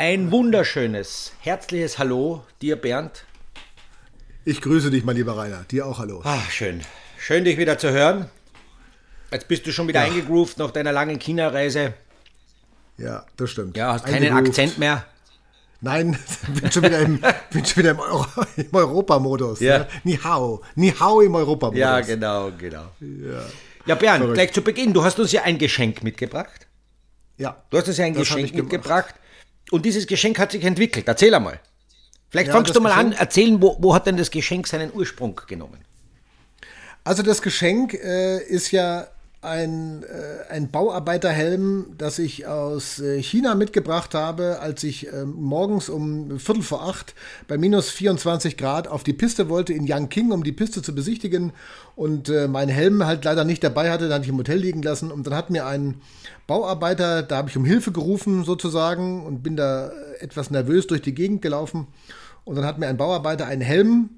ein wunderschönes, herzliches Hallo dir, Bernd. Ich grüße dich, mein lieber Rainer. Dir auch Hallo. Ach, schön. Schön, dich wieder zu hören. Jetzt bist du schon wieder ja. eingegroovt nach deiner langen China-Reise. Ja, das stimmt. Ja, hast keinen Akzent mehr. Nein, bin schon wieder im, bin schon wieder im, Euro, im Europamodus. Ja. Ne? Ni hao. Ni hao im Europamodus. Ja, genau, genau. Ja, ja Bernd, Verrückt. gleich zu Beginn. Du hast uns ja ein Geschenk mitgebracht. Ja. Du hast uns ja ein Geschenk mitgebracht. Und dieses Geschenk hat sich entwickelt. Erzähl einmal. Vielleicht ja, fangst du mal Geschenk, an, erzählen, wo, wo hat denn das Geschenk seinen Ursprung genommen? Also das Geschenk äh, ist ja ein, äh, ein Bauarbeiterhelm, das ich aus äh, China mitgebracht habe, als ich äh, morgens um Viertel vor acht bei minus 24 Grad auf die Piste wollte in Yangqing, um die Piste zu besichtigen. Und äh, meinen Helm halt leider nicht dabei hatte, dann hatte ich im Hotel liegen lassen. Und dann hat mir ein Bauarbeiter, da habe ich um Hilfe gerufen sozusagen und bin da etwas nervös durch die Gegend gelaufen. Und dann hat mir ein Bauarbeiter einen Helm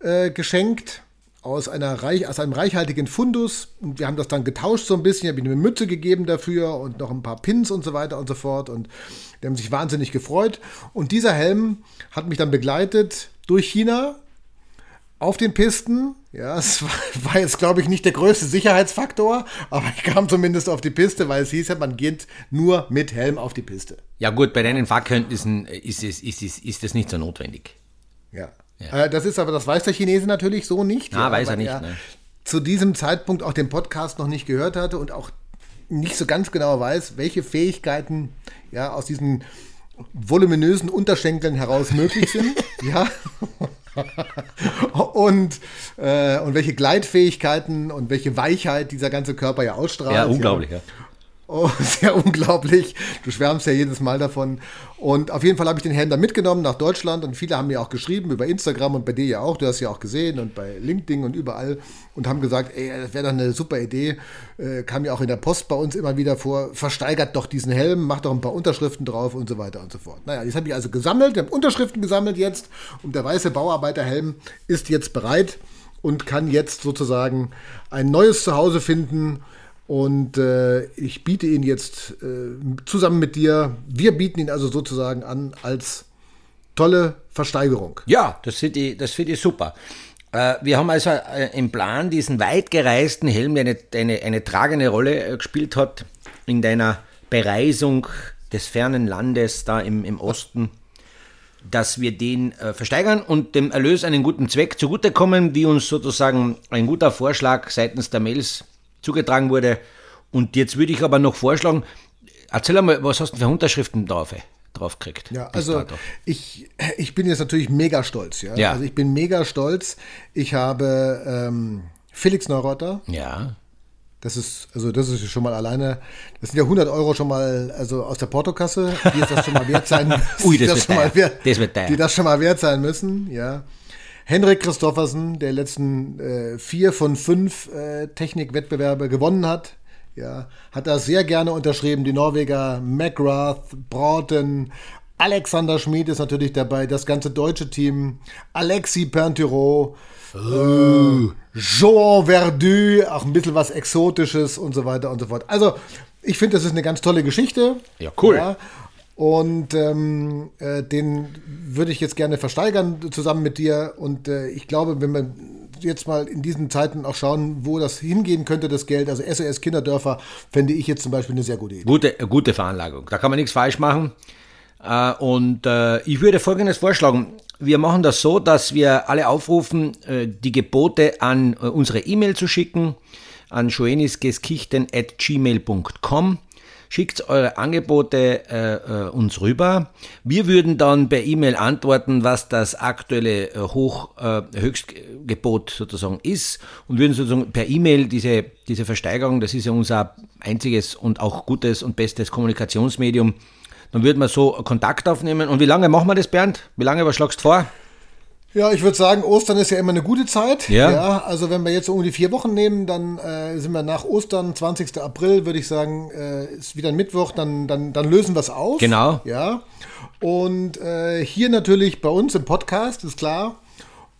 äh, geschenkt aus, einer reich, aus einem reichhaltigen Fundus. Und wir haben das dann getauscht so ein bisschen. Ich habe ihm eine Mütze gegeben dafür und noch ein paar Pins und so weiter und so fort. Und die haben sich wahnsinnig gefreut. Und dieser Helm hat mich dann begleitet durch China auf den Pisten. Ja, es war jetzt, glaube ich, nicht der größte Sicherheitsfaktor, aber ich kam zumindest auf die Piste, weil es hieß ja, man geht nur mit Helm auf die Piste. Ja, gut, bei deinen Fahrkenntnissen ist, es, ist, es, ist das nicht so notwendig. Ja. Ja. Äh, das ist aber, das weiß der Chinese natürlich so nicht. Ah, ja, weiß er nicht. Er ne? Zu diesem Zeitpunkt auch den Podcast noch nicht gehört hatte und auch nicht so ganz genau weiß, welche Fähigkeiten ja aus diesen voluminösen Unterschenkeln heraus möglich sind. ja. und, äh, und welche Gleitfähigkeiten und welche Weichheit dieser ganze Körper ja ausstrahlt. Ja, unglaublich, ja. Oh, sehr unglaublich. Du schwärmst ja jedes Mal davon. Und auf jeden Fall habe ich den Helm dann mitgenommen nach Deutschland und viele haben mir auch geschrieben über Instagram und bei dir ja auch. Du hast ja auch gesehen und bei LinkedIn und überall und haben gesagt, ey, das wäre doch eine super Idee. Äh, kam ja auch in der Post bei uns immer wieder vor. Versteigert doch diesen Helm, macht doch ein paar Unterschriften drauf und so weiter und so fort. Naja, das habe ich also gesammelt, ich habe Unterschriften gesammelt jetzt und der weiße Bauarbeiterhelm ist jetzt bereit und kann jetzt sozusagen ein neues Zuhause finden und äh, ich biete ihn jetzt äh, zusammen mit dir, wir bieten ihn also sozusagen an als tolle Versteigerung. Ja, das finde ich, find ich super. Äh, wir haben also äh, im Plan diesen weit gereisten Helm, der eine, eine, eine tragende Rolle äh, gespielt hat in deiner Bereisung des fernen Landes da im, im Osten, dass wir den äh, versteigern und dem Erlös einen guten Zweck zugutekommen, wie uns sozusagen ein guter Vorschlag seitens der Mails zugetragen wurde. Und jetzt würde ich aber noch vorschlagen, erzähl einmal, was hast du für Unterschriften drauf? drauf gekriegt. Ja, also ich, ich bin jetzt natürlich mega stolz. Ja? ja. Also ich bin mega stolz. Ich habe ähm, Felix Neureuther. Ja. Das ist, also das ist schon mal alleine, das sind ja 100 Euro schon mal, also aus der Portokasse, die das schon mal wert sein müssen. Ui, das, das, wird schon wert, das wird Die das schon mal wert sein müssen, ja. Henrik Christoffersen, der letzten äh, vier von fünf äh, Technikwettbewerbe gewonnen hat. Ja, hat das sehr gerne unterschrieben. Die Norweger McGrath, Broughton, Alexander Schmid ist natürlich dabei, das ganze deutsche Team, Alexi Pinturo, oh. äh, Jean Verdu, auch ein bisschen was Exotisches und so weiter und so fort. Also, ich finde, das ist eine ganz tolle Geschichte. Ja, cool. Ja. Und ähm, äh, den würde ich jetzt gerne versteigern zusammen mit dir. Und äh, ich glaube, wenn wir jetzt mal in diesen Zeiten auch schauen, wo das hingehen könnte, das Geld, also SOS Kinderdörfer, fände ich jetzt zum Beispiel eine sehr gute Idee. Gute, gute Veranlagung. Da kann man nichts falsch machen. Äh, und äh, ich würde Folgendes vorschlagen. Wir machen das so, dass wir alle aufrufen, äh, die Gebote an unsere E-Mail zu schicken, an joenisgeskichten.gmail.com schickt eure Angebote äh, äh, uns rüber. Wir würden dann per E-Mail antworten, was das aktuelle äh, Hoch, äh, Höchstgebot sozusagen ist und würden sozusagen per E-Mail diese, diese Versteigerung, das ist ja unser einziges und auch gutes und bestes Kommunikationsmedium, dann würden wir so Kontakt aufnehmen. Und wie lange machen wir das, Bernd? Wie lange, was schlagst du vor? Ja, ich würde sagen, Ostern ist ja immer eine gute Zeit. Ja. ja also wenn wir jetzt um die vier Wochen nehmen, dann äh, sind wir nach Ostern, 20. April, würde ich sagen, äh, ist wieder ein Mittwoch, dann, dann, dann lösen wir es auf. Genau. Ja. Und äh, hier natürlich bei uns im Podcast, ist klar.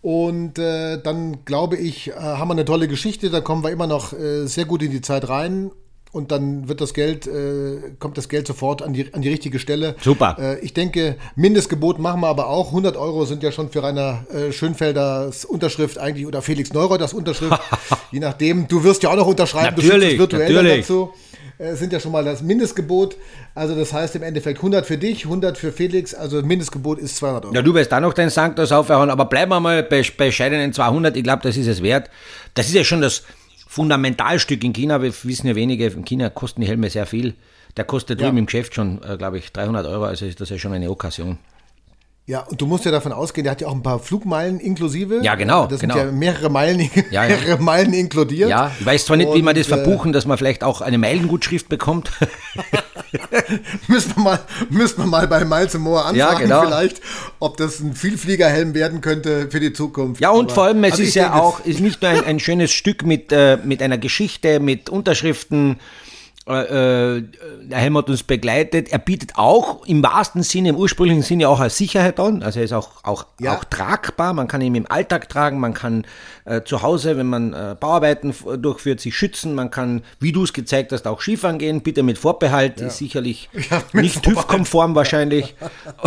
Und äh, dann glaube ich, äh, haben wir eine tolle Geschichte, da kommen wir immer noch äh, sehr gut in die Zeit rein. Und dann wird das Geld, äh, kommt das Geld sofort an die, an die richtige Stelle. Super. Äh, ich denke, Mindestgebot machen wir aber auch. 100 Euro sind ja schon für Rainer äh, Schönfelders Unterschrift eigentlich oder Felix Neureuters Unterschrift. Je nachdem. Du wirst ja auch noch unterschreiben. Natürlich, du virtuell natürlich. dazu. Äh, sind ja schon mal das Mindestgebot. Also das heißt im Endeffekt 100 für dich, 100 für Felix. Also Mindestgebot ist 200 Euro. Ja, du wirst da noch deinen Sanctus aufhören, aber bleiben wir mal bei bescheidenen 200. Ich glaube, das ist es wert. Das ist ja schon das Fundamentalstück in China. Wir wissen ja wenige, in China kosten die Helme sehr viel. Der kostet drüben Ja. im Geschäft schon, äh, glaube ich, 300 Euro. Also ist das ja schon eine Okkasion. Ja, und du musst ja davon ausgehen, der hat ja auch ein paar Flugmeilen inklusive. Ja, genau, Das genau. sind ja mehrere Meilen, Ja, ja. mehrere Meilen inkludiert. Ja, ich weiß zwar nicht, wie man das Und, äh, verbuchen, dass man vielleicht auch eine Meilengutschrift bekommt. Müssen wir mal, müssen wir mal bei Miles Moore anfragen, Ja, genau. vielleicht, ob das ein Vielfliegerhelm werden könnte für die Zukunft. Ja, und Aber- vor allem, es also ist ja auch, ist nicht nur ein, ein schönes Stück mit, äh, mit einer Geschichte, mit Unterschriften. Äh, äh, der Helm hat uns begleitet. Er bietet auch im wahrsten Sinne, im ursprünglichen Sinne auch eine Sicherheit an. Also er ist auch, auch, Ja. auch tragbar. Man kann ihn im Alltag tragen. Man kann äh, zu Hause, wenn man äh, Bauarbeiten durchführt, sich schützen. Man kann, wie du es gezeigt hast, auch Skifahren gehen. Bitte mit Vorbehalt. Ist sicherlich Ja, nicht. TÜV-konform wahrscheinlich.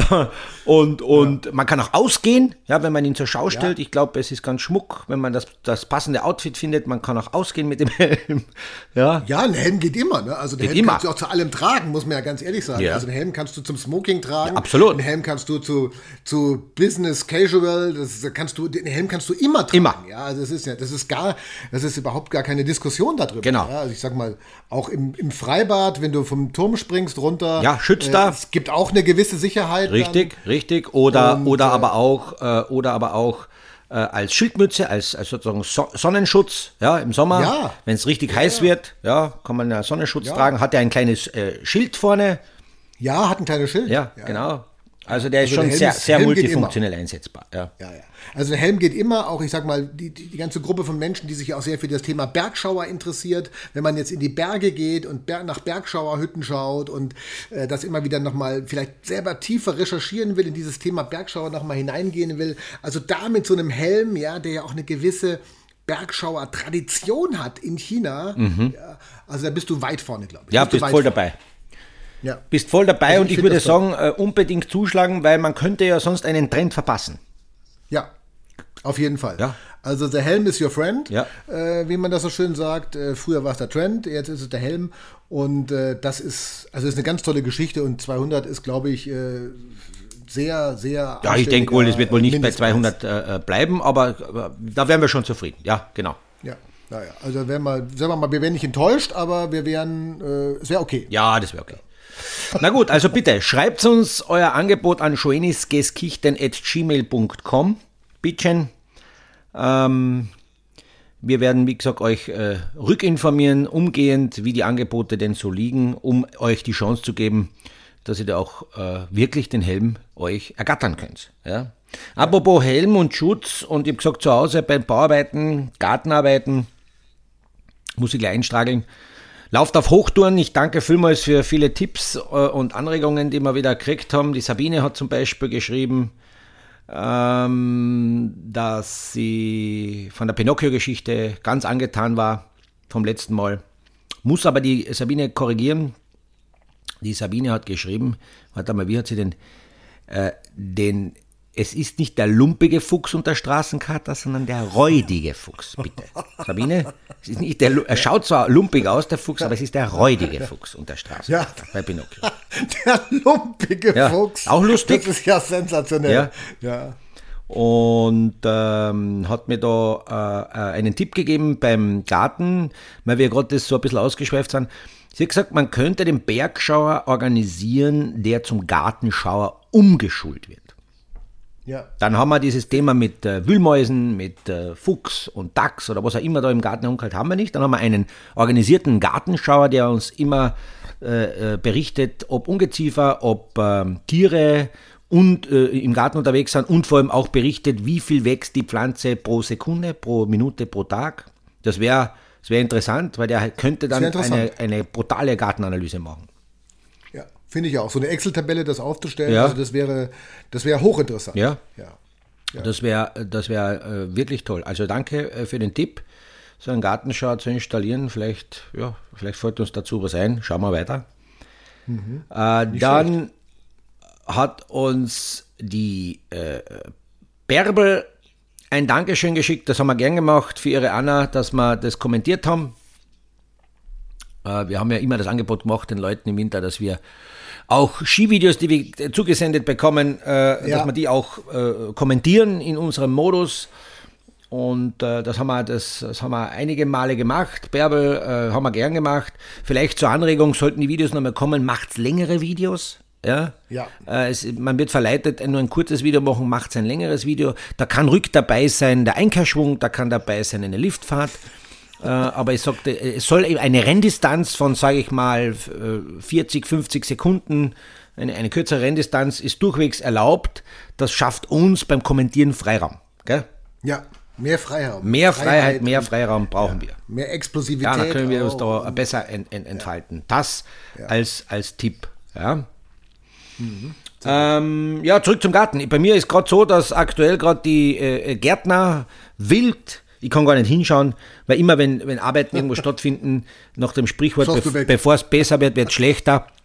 und und man kann auch ausgehen, ja, wenn man ihn zur Schau stellt. Ich glaube, es ist ganz schmuck, wenn man das, das passende Outfit findet. Man kann auch ausgehen mit dem Helm. Ja, Ja, ein Helm geht immer. Ne? Also den Geht Helm immer. kannst du auch zu allem tragen, muss man ja ganz ehrlich sagen. Ja. Also einen Helm kannst du zum Smoking tragen. Ja, absolut. Einen Helm kannst du zu, zu Business Casual. Das kannst du, den Helm kannst du immer tragen. Immer. Ja, also das ist ja, das ist gar, das ist überhaupt gar keine Diskussion darüber. Genau. Ja, also ich sag mal, auch im, im Freibad, wenn du vom Turm springst runter. Ja, schützt da. Es gibt auch eine gewisse Sicherheit. richtig, richtig. Oder, Und, oder äh, aber auch, äh, oder aber auch äh, als Schildmütze, als, als sozusagen so Sonnenschutz, ja, im Sommer, Ja. wenn es richtig heiß wird, ja, kann man ja Sonnenschutz tragen. Hat er ein kleines äh, Schild vorne, ja, hat ein kleines Schild. ja, genau. Also der ist Also schon der sehr, ist- sehr multifunktionell einsetzbar. Ja. Ja, ja. Also der Helm geht immer, auch ich sag mal, die, die, die ganze Gruppe von Menschen, die sich auch sehr für das Thema Bergschauer interessiert, wenn man jetzt in die Berge geht und Ber nach Bergschauerhütten schaut und äh, das immer wieder nochmal vielleicht selber tiefer recherchieren will, in dieses Thema Bergschauer nochmal hineingehen will. Also da mit so einem Helm, ja, der ja auch eine gewisse Bergschauer-Tradition hat in China, ja, also da bist du weit vorne, glaube ich. Mhm. Ja, du bist weit voll vorne. dabei. Ja. Bist voll dabei Also und ich würde das toll. sagen, äh, unbedingt zuschlagen, weil man könnte ja sonst einen Trend verpassen. Ja, auf jeden Fall. Ja. Also der Helm ist your friend, Ja. äh, wie man das so schön sagt. Äh, früher war es der Trend, jetzt ist es der Helm. Und äh, das ist, also ist eine ganz tolle Geschichte und 200 ist, glaube ich, äh, sehr, sehr. Ja, ich denke wohl, es wird wohl nicht bei Mindestpreis. 200 äh, bleiben, aber, aber da wären wir schon zufrieden. Ja, genau. Ja, naja, also wären wir, sagen wir mal, wir wären nicht enttäuscht, aber wir wären, es wäre okay. Ja, das wäre okay. Na gut, also bitte, schreibt uns euer Angebot an schoenisgeskichten.gmail.com. Bittchen. Ähm, wir werden, wie gesagt, euch äh, rückinformieren, umgehend, wie die Angebote denn so liegen, um euch die Chance zu geben, dass ihr da auch äh, wirklich den Helm euch ergattern könnt. Ja? Apropos Helm und Schutz, und ich habe gesagt, zu Hause bei Bauarbeiten, Gartenarbeiten, muss ich gleich einstrageln. Lauft auf Hochtouren. Ich danke vielmals für viele Tipps äh, und Anregungen, die wir wieder gekriegt haben. Die Sabine hat zum Beispiel geschrieben, ähm, dass sie von der Pinocchio-Geschichte ganz angetan war vom letzten Mal. Muss aber die Sabine korrigieren. Die Sabine hat geschrieben, warte mal, wie hat sie denn, äh, den, es ist nicht der lumpige Fuchs unter Straßenkater, sondern der räudige Fuchs, bitte. Sabine, es ist nicht der, er schaut zwar lumpig aus, der Fuchs, aber es ist der räudige Fuchs unter Straßenkater bei Pinocchio. Der lumpige Ja, Fuchs. auch lustig. Das ist ja sensationell. Ja. ja. und ähm, hat mir da äh, äh, einen Tipp gegeben beim Garten, weil wir gerade das so ein bisschen ausgeschweift sind. Sie hat gesagt, man könnte den Bergschauer organisieren, der zum Gartenschauer umgeschult wird. Ja. Dann haben wir dieses Thema mit äh, Wühlmäusen, mit äh, Fuchs und Dachs oder was auch immer da im Garten herumkalt, haben wir nicht. Dann haben wir einen organisierten Gartenschauer, der uns immer äh, äh, berichtet, ob Ungeziefer, ob ähm, Tiere und äh, im Garten unterwegs sind und vor allem auch berichtet, wie viel wächst die Pflanze pro Sekunde, pro Minute, pro Tag. Das wäre das wär interessant, weil der könnte dann eine, eine brutale Gartenanalyse machen. Ja, finde ich auch. So eine Excel-Tabelle, das aufzustellen, Ja. also das wäre, das wäre hochinteressant. Ja. ja. Das wäre das wär, äh, wirklich toll. Also danke äh, für den Tipp. so einen Gartenschau zu installieren. Vielleicht, ja, vielleicht fällt uns dazu was ein. Schauen wir weiter. Mhm. Äh, dann schlecht. hat uns die äh, Bärbel ein Dankeschön geschickt. Das haben wir gern gemacht für ihre Anna, dass wir das kommentiert haben. Äh, wir haben ja immer das Angebot gemacht den Leuten im Winter, dass wir auch Skivideos, die wir zugesendet bekommen, äh, ja. dass wir die auch äh, kommentieren in unserem Modus. Und äh, das, haben wir, das, das haben wir einige Male gemacht. Bärbel äh, haben wir gern gemacht. Vielleicht zur Anregung sollten die Videos nochmal kommen. Macht's längere Videos. Ja. ja. Äh, es, man wird verleitet, nur ein kurzes Video machen, macht ein längeres Video. Da kann rück dabei sein der Einkehrschwung, da kann dabei sein eine Liftfahrt. Äh, aber ich sagte, es soll eine Renndistanz von, sage ich mal, 40, 50 Sekunden, eine, eine kürzere Renndistanz ist durchwegs erlaubt. Das schafft uns beim Kommentieren Freiraum. Gell? Ja, mehr Freiraum. Mehr Freiheit, Freiheit mehr Freiraum brauchen ja, wir. Mehr Explosivität. Ja, dann können wir uns da besser ent, ent, entfalten. Das ja. als, als Tipp. Ja. Mhm. Ähm, ja, zurück zum Garten. Bei mir ist gerade so, dass aktuell gerade die äh, Gärtner wild ich kann gar nicht hinschauen, weil immer, wenn, wenn Arbeiten irgendwo stattfinden, nach dem Sprichwort, be bevor es besser wird, wird es schlechter.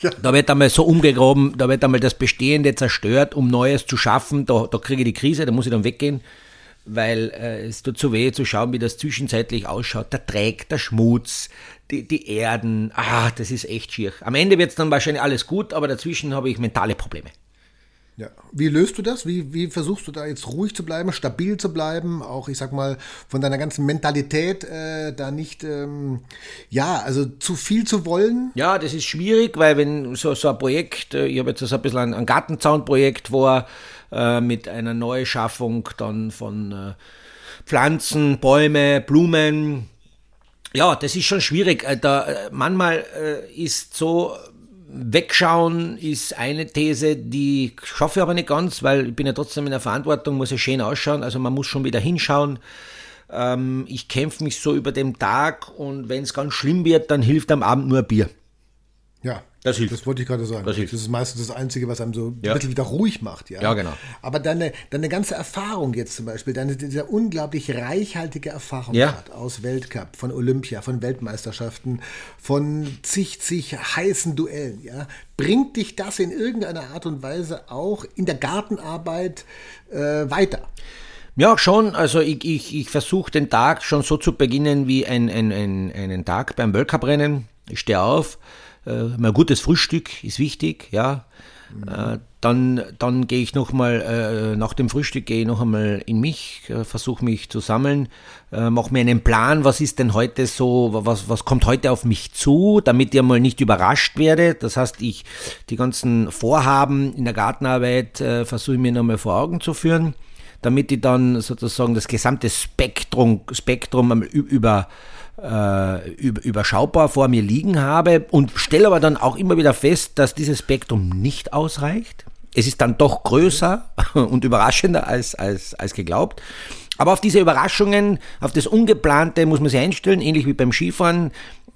Ja. Da wird einmal so umgegraben, da wird einmal das Bestehende zerstört, um Neues zu schaffen. Da, da kriege ich die Krise, da muss ich dann weggehen, weil äh, es tut so weh zu schauen, wie das zwischenzeitlich ausschaut. Der Dreck, der Schmutz, die, die Erden, ah, das ist echt schier. Am Ende wird es dann wahrscheinlich alles gut, aber dazwischen habe ich mentale Probleme. Ja. Wie löst du das? Wie, wie versuchst du da jetzt ruhig zu bleiben, stabil zu bleiben? Auch, ich sag mal, von deiner ganzen Mentalität äh, da nicht, ähm, ja, also zu viel zu wollen? Ja, das ist schwierig, weil wenn so, so ein Projekt, äh, ich habe jetzt so ein bisschen ein, ein Gartenzaunprojekt war, äh, mit einer Neuschaffung dann von äh, Pflanzen, Bäume, Blumen, ja, das ist schon schwierig. Äh, da, äh, manchmal ist so Wegschauen ist eine These, die schaffe ich aber nicht ganz, weil ich bin ja trotzdem in der Verantwortung, muss ja schön ausschauen, also man muss schon wieder hinschauen. Ähm, ich kämpfe mich so über den Tag und wenn es ganz schlimm wird, dann hilft am Abend nur Bier. Ja, das hilft. Das wollte ich gerade sagen. Das, hilft. das ist meistens das Einzige, was einem so ja. ein bisschen wieder ruhig macht. Ja, ja genau. Aber deine, deine ganze Erfahrung jetzt zum Beispiel, deine, diese unglaublich reichhaltige Erfahrung ja. aus Weltcup, von Olympia, von Weltmeisterschaften, von zig, zig heißen Duellen, ja, bringt dich das in irgendeiner Art und Weise auch in der Gartenarbeit äh, weiter? Ja, schon. Also ich, ich, ich versuche den Tag schon so zu beginnen wie ein, ein, ein, einen Tag beim Weltcuprennen. Ich stehe auf, ein gutes Frühstück ist wichtig, ja. Mhm. dann dann gehe ich nochmal, äh, nach dem Frühstück gehe ich noch einmal in mich, äh, versuche mich zu sammeln, äh, mache mir einen Plan, was ist denn heute so, was, was kommt heute auf mich zu, damit ich mal nicht überrascht werde. Das heißt, ich die ganzen Vorhaben in der Gartenarbeit äh, versuche mir nochmal vor Augen zu führen, damit ich dann sozusagen das gesamte Spektrum, Spektrum über äh, überschaubar vor mir liegen habe und stelle aber dann auch immer wieder fest, dass dieses Spektrum nicht ausreicht. Es ist dann doch größer und überraschender als, als, als geglaubt. Aber auf diese Überraschungen, auf das Ungeplante muss man sich einstellen, ähnlich wie beim Skifahren.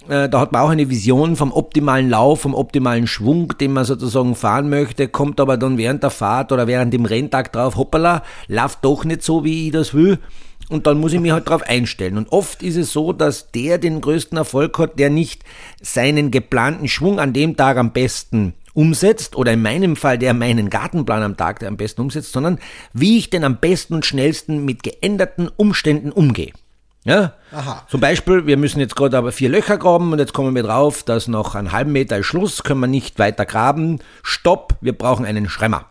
Äh, da hat man auch eine Vision vom optimalen Lauf, vom optimalen Schwung, den man sozusagen fahren möchte, kommt aber dann während der Fahrt oder während dem Renntag drauf, hoppala, läuft doch nicht so, wie ich das will. Und dann muss ich mich halt darauf einstellen. Und oft ist es so, dass der den größten Erfolg hat, der nicht seinen geplanten Schwung an dem Tag am besten umsetzt oder in meinem Fall der meinen Gartenplan am Tag der am besten umsetzt, sondern wie ich denn am besten und schnellsten mit geänderten Umständen umgehe. Ja? Aha. Zum Beispiel, wir müssen jetzt gerade aber vier Löcher graben und jetzt kommen wir drauf, dass noch einen halben Meter ist Schluss, können wir nicht weiter graben. Stopp, wir brauchen einen Schremmer.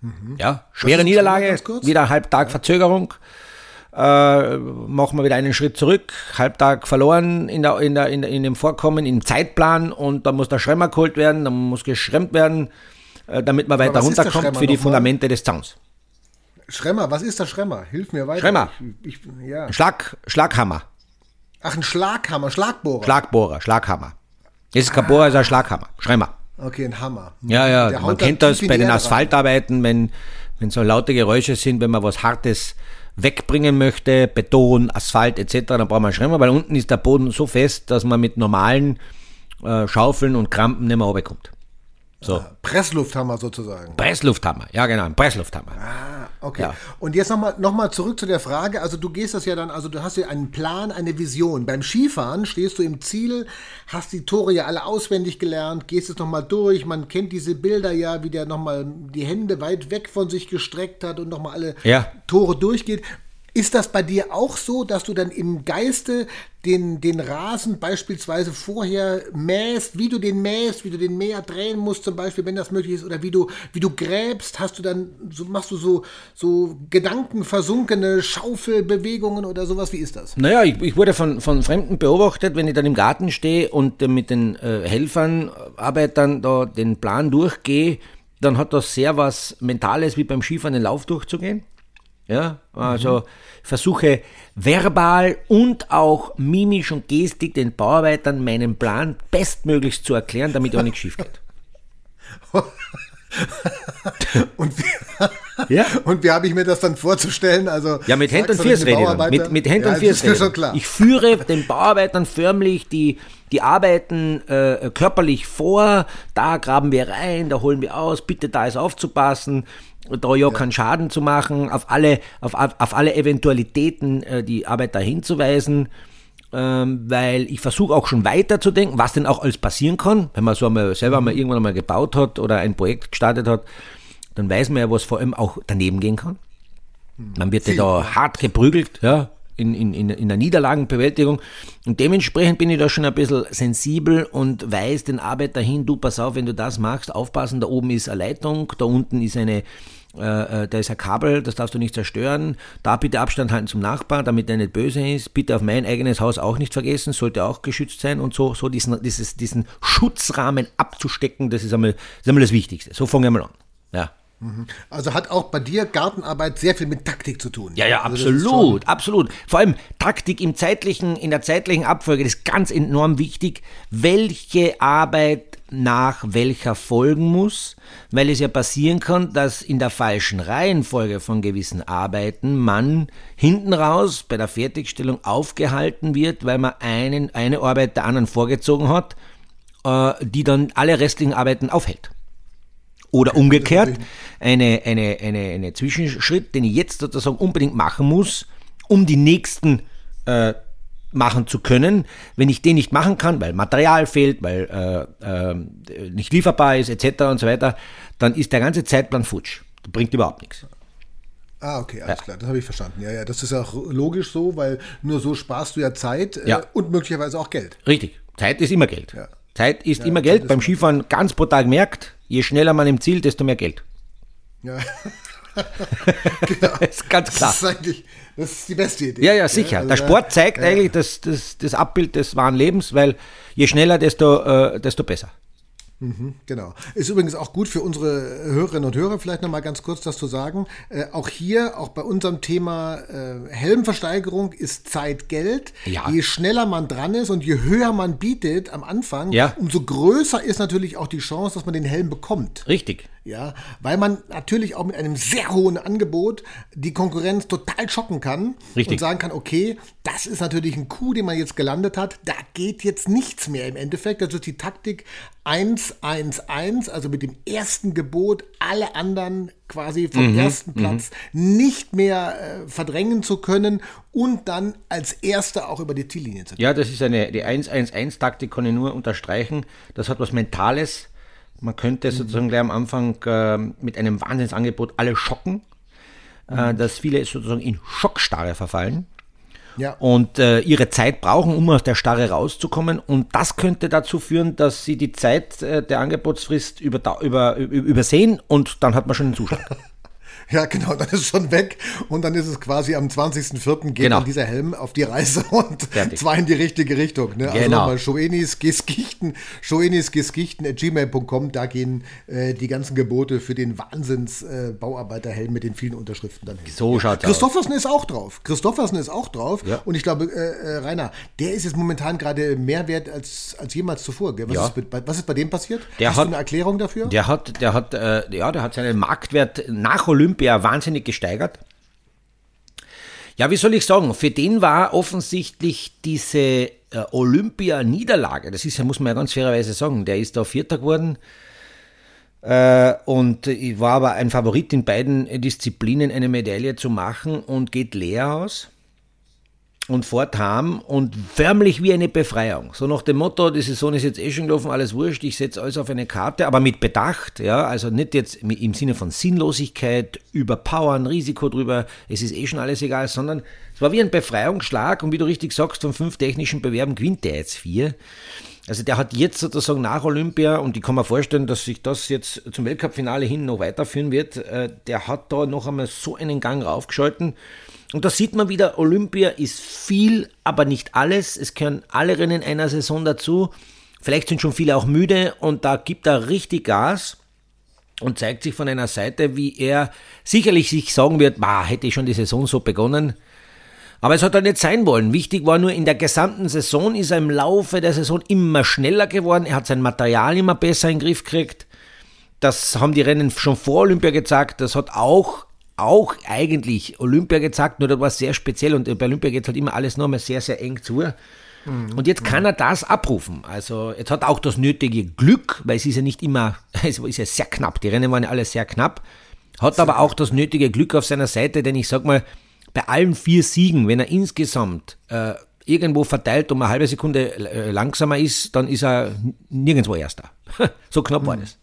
Mhm. Ja, schwere Niederlage, wieder Halbtag ja. Verzögerung äh, machen wir wieder einen Schritt zurück, Halbtag verloren in, der, in, der, in, in dem Vorkommen, im Zeitplan und dann muss der Schremmer geholt werden, dann muss geschremmt werden, äh, damit man weiter runterkommt für die Fundamente des Zauns. Schremmer, was ist der Schremmer? Hilf mir weiter. Schremmer. Ich, ich, ja. Schlag, Schlaghammer. Ach, ein Schlaghammer, Schlagbohrer. Schlagbohrer, Schlaghammer. Das ist kein Bohrer, ist ein Schlaghammer. Schremmer. Okay, ein Hammer. Ja, ja, man kennt das bei den Asphaltarbeiten, wenn, wenn so laute Geräusche sind, wenn man was Hartes wegbringen möchte, Beton, Asphalt etc., dann braucht man einen Schreiner, weil unten ist der Boden so fest, dass man mit normalen äh, Schaufeln und Krampen nicht mehr runterkommt. So. Ah, Presslufthammer sozusagen. Presslufthammer, ja genau, Presslufthammer. Ah, okay. Ja. Und jetzt nochmal noch mal zurück zu der Frage, also du gehst das ja dann, also du hast ja einen Plan, eine Vision. Beim Skifahren stehst du im Ziel, hast die Tore ja alle auswendig gelernt, gehst es nochmal durch, man kennt diese Bilder ja, wie der nochmal die Hände weit weg von sich gestreckt hat und nochmal alle Ja. Tore durchgeht. Ist das bei dir auch so, dass du dann im Geiste den, den Rasen beispielsweise vorher mähst, wie du den mähst, wie du den Mäher drehen musst, zum Beispiel, wenn das möglich ist, oder wie du, wie du gräbst, hast du dann, so, machst du so, so gedankenversunkene Schaufelbewegungen oder sowas? Wie ist das? Naja, ich, ich wurde von, von Fremden beobachtet, wenn ich dann im Garten stehe und äh, mit den äh, Helfern, äh, Arbeitern da den Plan durchgehe, dann hat das sehr was Mentales, wie beim Skifahren den Lauf durchzugehen. Ja, also versuche verbal und auch mimisch und gestik den Bauarbeitern meinen Plan bestmöglichst zu erklären, damit auch nichts schief geht. Und wie, Ja. und wie habe ich mir das dann vorzustellen? Also, Ja, mit Händen und rede ich. Bauarbeiter- Mit, mit Händen ja, und mir rede ich. klar. Ich führe den Bauarbeitern förmlich die, die Arbeiten äh, körperlich vor. Da graben wir rein, da holen wir aus. Bitte da ist aufzupassen, da ja, keinen Schaden zu machen, auf alle, auf, auf alle Eventualitäten äh, die Arbeiter hinzuweisen. Ähm, weil ich versuche auch schon weiterzudenken, was denn auch alles passieren kann, wenn man so einmal selber mal irgendwann einmal gebaut hat oder ein Projekt gestartet hat, dann weiß man ja, was vor allem auch daneben gehen kann. Man wird ja da hart geprügelt, ja, in, in, in, in der Niederlagenbewältigung. Und dementsprechend bin ich da schon ein bisschen sensibel und weiß den Arbeiter hin, du pass auf, wenn du das machst, aufpassen, da oben ist eine Leitung, da unten ist eine, äh, äh, da ist ein Kabel, das darfst du nicht zerstören. Da bitte Abstand halten zum Nachbarn, damit er nicht böse ist. Bitte auf mein eigenes Haus auch nicht vergessen, sollte auch geschützt sein und so, so diesen, dieses, diesen Schutzrahmen abzustecken, das ist einmal, das ist einmal das Wichtigste. So fangen wir mal an. Ja. Also hat auch bei dir Gartenarbeit sehr viel mit Taktik zu tun. Ja, ja, Also absolut, absolut. Vor allem Taktik im zeitlichen, in der zeitlichen Abfolge, ist ganz enorm wichtig, welche Arbeit nach welcher folgen muss, weil es ja passieren kann, dass in der falschen Reihenfolge von gewissen Arbeiten man hinten raus bei der Fertigstellung aufgehalten wird, weil man einen, eine Arbeit der anderen vorgezogen hat, äh, die dann alle restlichen Arbeiten aufhält. Oder umgekehrt, eine, eine, eine, eine Zwischenschritt, den ich jetzt sozusagen unbedingt machen muss, um die nächsten äh, machen zu können. Wenn ich den nicht machen kann, weil Material fehlt, weil äh, äh, nicht lieferbar ist, etc. und so weiter, dann ist der ganze Zeitplan futsch. Das bringt überhaupt nichts. Ah, okay, alles klar, das habe ich verstanden. Ja, ja, das ist auch logisch so, weil nur so sparst du ja Zeit äh, Ja. und möglicherweise auch Geld. Richtig. Zeit ist immer Geld. Ja. Zeit ist Ja, immer Zeit Geld. ist Beim Skifahren ganz brutal gemerkt, je schneller man im Ziel, desto mehr Geld. Ja. genau. Das ist ganz klar. Das ist eigentlich, das ist die beste Idee. Ja, ja, sicher. also der Sport zeigt eigentlich das, das, das Abbild des wahren Lebens, weil je schneller, desto, äh, desto besser. Genau. Ist übrigens auch gut für unsere Hörerinnen und Hörer, vielleicht nochmal ganz kurz das zu sagen. Äh, auch hier, auch bei unserem Thema äh, Helmversteigerung ist Zeit Geld. Ja. Je schneller man dran ist und je höher man bietet am Anfang, Ja. umso größer ist natürlich auch die Chance, dass man den Helm bekommt. Richtig. Ja, weil man natürlich auch mit einem sehr hohen Angebot die Konkurrenz total schocken kann Richtig. und sagen kann, okay, das ist natürlich ein Coup, den man jetzt gelandet hat, da geht jetzt nichts mehr im Endeffekt. Das ist die Taktik 1-1-1, also mit dem ersten Gebot alle anderen quasi vom ersten Platz nicht mehr äh, verdrängen zu können und dann als Erster auch über die Ziellinie zu gehen. Ja, das ist eine, die 1-1-1-Taktik, kann ich nur unterstreichen. Das hat was Mentales. Man könnte sozusagen gleich am Anfang äh, mit einem Wahnsinnsangebot alle schocken, äh, dass viele sozusagen in Schockstarre verfallen Ja. und äh, ihre Zeit brauchen, um aus der Starre rauszukommen. Und das könnte dazu führen, dass sie die Zeit äh, der Angebotsfrist über, über, über, übersehen und dann hat man schon einen Zustand. Ja, genau, dann ist es schon weg und dann ist es quasi am 20.04. geht Genau. dann dieser Helm auf die Reise und Fertig. zwar in die richtige Richtung. Ne? Also Genau. nochmal Schoenis Geskichten, schoenisgeskichten.gmail.com, da gehen äh, die ganzen Gebote für den Wahnsinns äh, Bauarbeiterhelm mit den vielen Unterschriften dann hin. So schaut's aus. Christoffersen ist auch drauf. Christoffersen ist auch drauf Ja. und ich glaube, äh, äh, Rainer, der ist jetzt momentan gerade mehr wert als, als jemals zuvor. Gell? Was, Ja. ist, bei- was ist bei dem passiert? Der Hast hat- du eine Erklärung dafür? Der hat, der hat, äh, ja, der hat seinen Marktwert nach Olympia wahnsinnig gesteigert. Ja, wie soll ich sagen? Für den war offensichtlich diese äh, Olympia-Niederlage, das ist ja, muss man ja ganz fairerweise sagen, der ist da Vierter geworden. Äh, und war aber ein Favorit in beiden Disziplinen, eine Medaille zu machen und geht leer aus und fort haben und förmlich wie eine Befreiung. So nach dem Motto, die Saison ist jetzt eh schon gelaufen, alles wurscht, ich setze alles auf eine Karte, aber mit Bedacht, ja, also nicht jetzt im Sinne von Sinnlosigkeit, überpowern, Risiko drüber, es ist eh schon alles egal, sondern es war wie ein Befreiungsschlag und wie du richtig sagst, von fünf technischen Bewerben gewinnt der jetzt vier. Also der hat jetzt sozusagen nach Olympia, und ich kann mir vorstellen, dass sich das jetzt zum Weltcup-Finale hin noch weiterführen wird, äh, der hat da noch einmal so einen Gang raufgeschalten, und da sieht man wieder, Olympia ist viel, aber nicht alles. Es gehören alle Rennen einer Saison dazu. Vielleicht sind schon viele auch müde und da gibt er richtig Gas und zeigt sich von einer Seite, wie er sicherlich sich sagen wird, bah, hätte ich schon die Saison so begonnen. Aber es hat er nicht sein wollen. Wichtig war nur, in der gesamten Saison ist er im Laufe der Saison immer schneller geworden. Er hat sein Material immer besser in den Griff gekriegt. Das haben die Rennen schon vor Olympia gezeigt. Das hat auch auch eigentlich Olympia gezeigt, nur das war sehr speziell und bei Olympia geht halt immer alles nochmal sehr, sehr eng zu. Mhm. Und jetzt kann er das abrufen. Also jetzt hat er auch das nötige Glück, weil es ist ja nicht immer, es ist ja sehr knapp, die Rennen waren ja alle sehr knapp, hat aber auch das nötige Glück auf seiner Seite, denn ich sag mal, bei allen vier Siegen, wenn er insgesamt äh, irgendwo verteilt um eine halbe Sekunde äh, langsamer ist, dann ist er nirgendwo Erster. so knapp war mhm. das.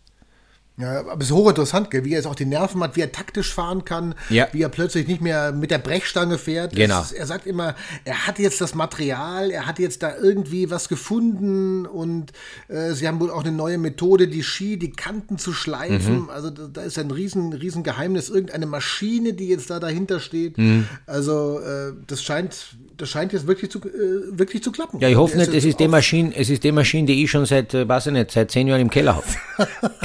Ja, aber es ist hochinteressant, gell? wie er jetzt auch die Nerven hat, wie er taktisch fahren kann, ja. wie er plötzlich nicht mehr mit der Brechstange fährt. Genau. Ist, er sagt immer, er hat jetzt das Material, er hat jetzt da irgendwie was gefunden und äh, sie haben wohl auch eine neue Methode, die Ski, die Kanten zu schleifen. Mhm. Also da, da, ist ein riesen, riesen Geheimnis, irgendeine Maschine, die jetzt da dahinter steht. Mhm. Also äh, das scheint, das scheint jetzt wirklich zu, äh, wirklich zu klappen. Ja, ich hoffe nicht, es ist die Maschine, es ist die Maschine, die ich schon seit, äh, weiß ich nicht, seit zehn Jahren im Keller habe.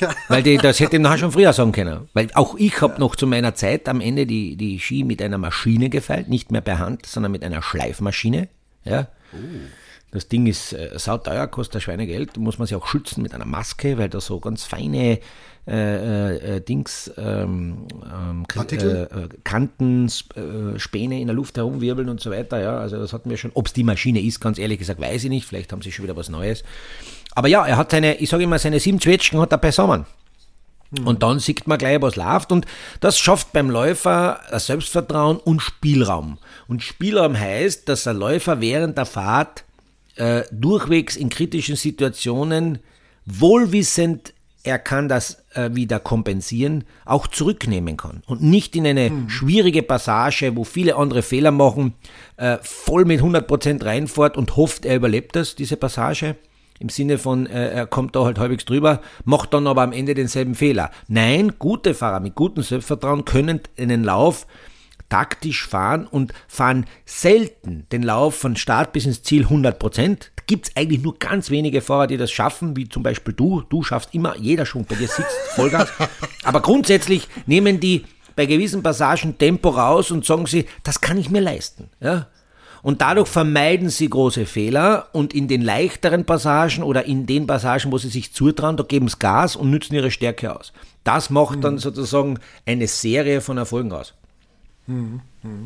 Ja. Weil die, das hätte ich nachher schon früher sagen können. Weil auch ich habe ja. noch zu meiner Zeit am Ende die, die Ski mit einer Maschine gefeilt, nicht mehr per Hand, sondern mit einer Schleifmaschine. Ja. Oh. Das Ding ist äh, sauteuer, kostet ein Schweinegeld, muss man sich auch schützen mit einer Maske, weil da so ganz feine äh, äh, Dings, ähm, ähm, äh, Kanten, äh, Späne in der Luft herumwirbeln und so weiter. Ja, also das hatten wir schon. Ob es die Maschine ist, ganz ehrlich gesagt, weiß ich nicht. Vielleicht haben sie schon wieder was Neues. Aber ja, er hat seine, ich sage immer, seine sieben Zwetschgen hat er beisammen. Mhm. Und dann sieht man gleich, was läuft. Und das schafft beim Läufer Selbstvertrauen und Spielraum. Und Spielraum heißt, dass der Läufer während der Fahrt äh, durchwegs in kritischen Situationen wohlwissend er kann das äh, wieder kompensieren, auch zurücknehmen kann und nicht in eine mhm. schwierige Passage, wo viele andere Fehler machen, äh, voll mit 100% reinfährt und hofft, er überlebt das, diese Passage, im Sinne von, äh, er kommt da halt halbwegs drüber, macht dann aber am Ende denselben Fehler. Nein, gute Fahrer mit gutem Selbstvertrauen können einen Lauf taktisch fahren und fahren selten den Lauf von Start bis ins Ziel 100 Prozent. Da gibt es eigentlich nur ganz wenige Fahrer, die das schaffen, wie zum Beispiel du. Du schaffst immer, jeder schon bei dir sitzt Vollgas. Aber grundsätzlich nehmen die bei gewissen Passagen Tempo raus und sagen sie, das kann ich mir leisten. Ja? Und dadurch vermeiden sie große Fehler und in den leichteren Passagen oder in den Passagen, wo sie sich zutrauen, da geben sie Gas und nützen ihre Stärke aus. Das macht dann mhm. sozusagen eine Serie von Erfolgen aus. Mhm.